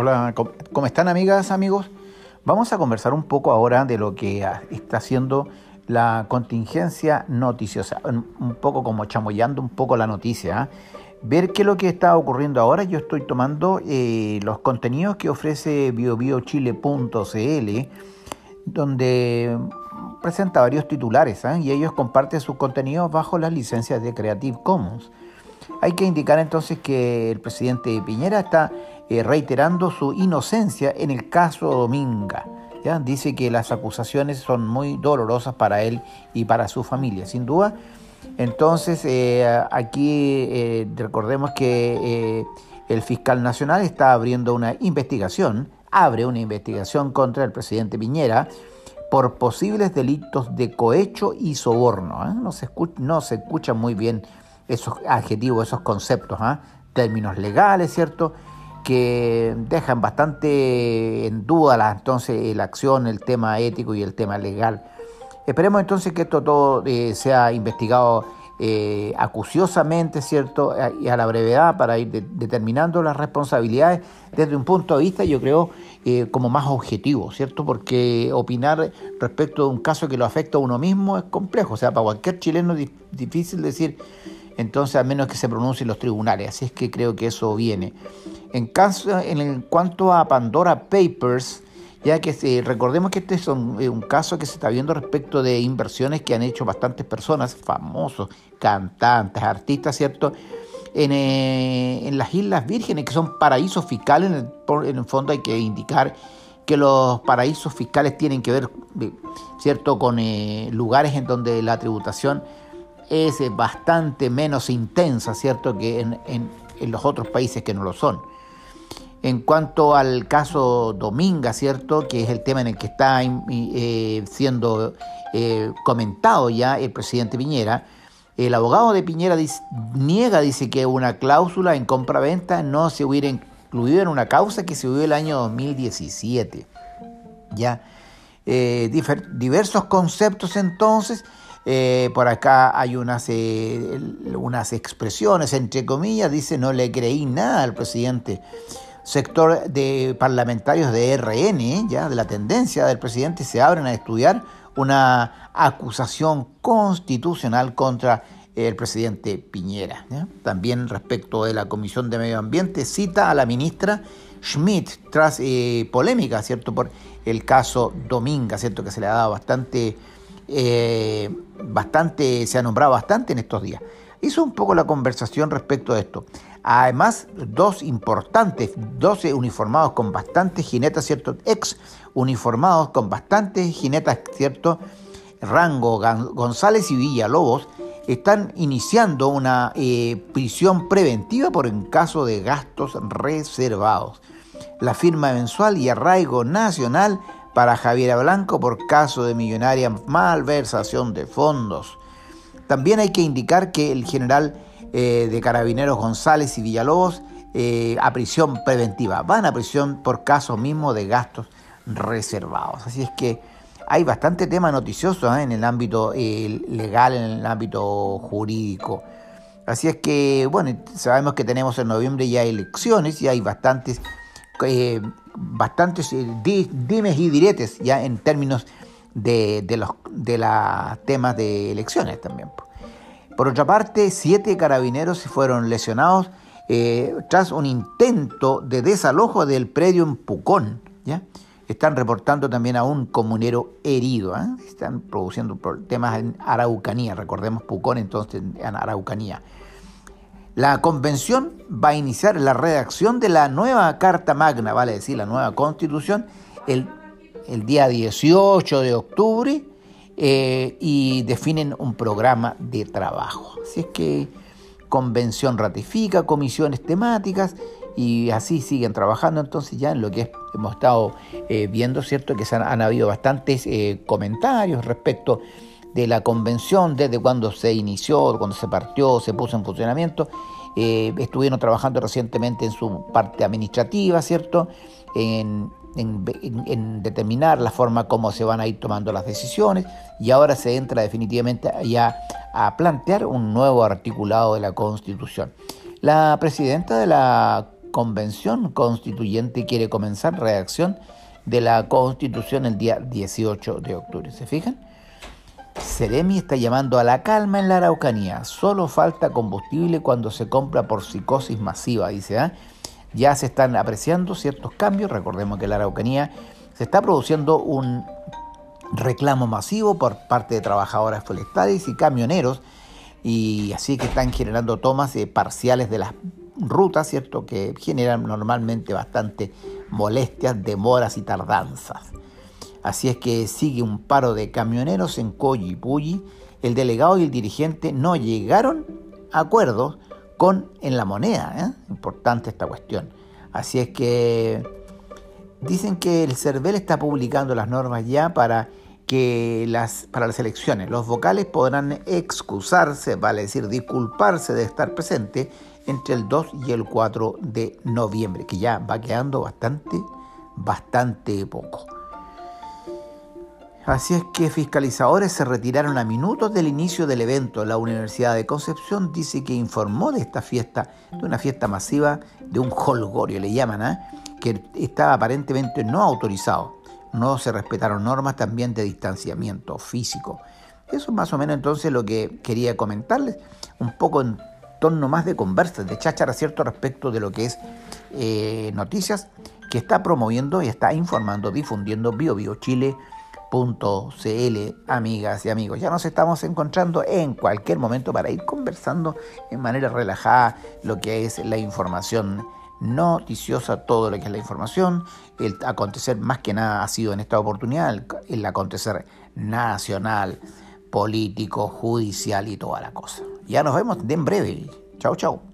Hola, ¿cómo están amigas, amigos? Vamos a conversar un poco ahora de lo que está haciendo la contingencia noticiosa, un poco como chamoyando un poco la noticia. ¿ah? Ver qué es lo que está ocurriendo ahora. Yo estoy tomando eh, los contenidos que ofrece biobiochile.cl, donde presenta varios titulares ¿ah? y ellos comparten sus contenidos bajo las licencias de Creative Commons. Hay que indicar entonces que el presidente Piñera está eh, reiterando su inocencia en el caso Dominga. Dice que las acusaciones son muy dolorosas para él y para su familia, sin duda. Entonces, eh, aquí eh, recordemos que el fiscal nacional está abriendo una investigación, abre una investigación contra el presidente Piñera por posibles delitos de cohecho y soborno. No, se escucha, no se escuchan muy bien esos adjetivos, esos conceptos, ¿ah? términos legales, ¿cierto? Que dejan bastante en duda la, entonces la acción, el tema ético y el tema legal. Esperemos entonces que esto todo eh, sea investigado eh, acuciosamente, ¿cierto? Y a la brevedad para ir determinando las responsabilidades desde un punto de vista, yo creo, eh, como más objetivo, ¿cierto? Porque opinar respecto de un caso que lo afecta a uno mismo es complejo. O sea, para cualquier chileno es difícil decir entonces al menos que se pronuncien los tribunales, así es que creo que eso viene. En, cuanto a Pandora Papers, ya que recordemos que este es un, eh, un, caso que se está viendo respecto de inversiones que han hecho bastantes personas, famosos, cantantes, artistas, ¿cierto? En, eh, en las Islas Vírgenes, que son paraísos fiscales, en el, en el, fondo hay que indicar que los paraísos fiscales tienen que ver, eh, ¿cierto?, con lugares en donde la tributación es bastante menos intensa, ¿cierto?, que en, los otros países que no lo son. En cuanto al caso Dominga, ¿cierto?, que es el tema en el que está eh, siendo eh, comentado ya el presidente Piñera, el abogado de Piñera niega, dice que una cláusula en compra-venta no se hubiera incluido en una causa que se hubo el año 2017. Ya, eh, diversos conceptos entonces eh, por acá hay unas, eh, unas expresiones, entre comillas, dice no le creí nada al presidente. Sector de parlamentarios de RN, ya de la tendencia del presidente, se abren a estudiar una acusación constitucional contra el presidente Piñera. También respecto de la Comisión de Medio Ambiente, cita a la ministra Schmidt tras eh, polémica, ¿cierto? Por el caso Dominga, ¿cierto? Que se le ha dado bastante eh, bastante, se ha nombrado bastante en estos días. Hizo un poco la conversación respecto a esto. Además, dos importantes, 12 uniformados con bastantes jinetas, ¿cierto? Ex uniformados con bastantes jinetas, ¿cierto? Rango González y Villalobos están iniciando una eh, prisión preventiva por en caso de gastos reservados. La firma mensual y arraigo nacional para Javiera Blanco por caso de millonaria malversación de fondos. También hay que indicar que el general eh, de carabineros González y Villalobos eh, a prisión preventiva, van a prisión por caso mismo de gastos reservados. Así es que hay bastante tema noticioso ¿eh? en el ámbito legal, en el ámbito jurídico. Así es que, bueno, sabemos que tenemos en noviembre ya elecciones y hay bastantes bastantes eh, dimes y diretes ya en términos de, los de temas de elecciones también. Por otra parte, siete carabineros fueron lesionados eh, tras un intento de desalojo del predio en Pucón. ¿ya? Están reportando también a un comunero herido. ¿eh? Están produciendo temas en Araucanía. Recordemos Pucón entonces en Araucanía. La convención va a iniciar la redacción de la nueva Carta Magna, vale decir, la nueva constitución, el, día 18 de octubre eh, y definen un programa de trabajo. Así es que convención ratifica comisiones temáticas y así siguen trabajando entonces ya en lo que hemos estado eh, viendo, ¿cierto? Que se han, habido bastantes eh, comentarios respecto de la convención desde cuando se inició, cuando se partió, se puso en funcionamiento. Eh, estuvieron trabajando recientemente en su parte administrativa, ¿cierto? En, determinar la forma como se van a ir tomando las decisiones y ahora se entra definitivamente ya a plantear un nuevo articulado de la Constitución. La presidenta de la convención constituyente quiere comenzar redacción de la constitución el día 18 de octubre. ¿Se fijan? Seremi está llamando a la calma en la Araucanía. Solo falta combustible cuando se compra por psicosis masiva, dice. ¿ah? Ya se están apreciando ciertos cambios. Recordemos que en la Araucanía se está produciendo un reclamo masivo por parte de trabajadoras forestales y camioneros y así que están generando tomas parciales de las rutas, ¿cierto? Que generan normalmente bastante molestias, demoras y tardanzas. Así es que sigue un paro de camioneros en Coyipulli. El delegado y el dirigente no llegaron a acuerdos con en la moneda. ¿eh? Importante esta cuestión. Así es que dicen que el CERVEL está publicando las normas ya para que las, para las elecciones los vocales podrán excusarse, vale decir, disculparse de estar presente entre el 2 y el 4 de noviembre, que ya va quedando bastante, bastante poco. Así es que fiscalizadores se retiraron a minutos del inicio del evento. La Universidad de Concepción dice que informó de esta fiesta, de una fiesta masiva, de un holgorio, le llaman, ¿eh? que estaba aparentemente no autorizado. No se respetaron normas también de distanciamiento físico. Eso es más o menos entonces lo que quería comentarles, un poco en torno más de conversas, de cháchara, ¿cierto?, respecto de lo que es eh, noticias que está promoviendo y está informando, difundiendo BioBioChile.cl, amigas y amigos. Ya nos estamos encontrando en cualquier momento para ir conversando en manera relajada lo que es la información noticiosa, todo lo que es la información. El acontecer más que nada ha sido en esta oportunidad el, acontecer nacional, político, judicial y toda la cosa. Ya nos vemos de en breve. Chao, chao.